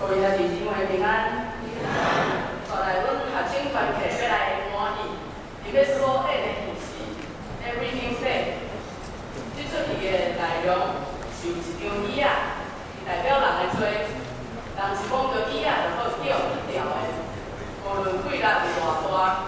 各位，正是因为平安，才来阮学生团庆。格来满意，一个所谓的仪式。every 出戏的内容一张椅啊，代表人会多，但是讲着椅啊就好惊，一掉的，无论几大是偌大。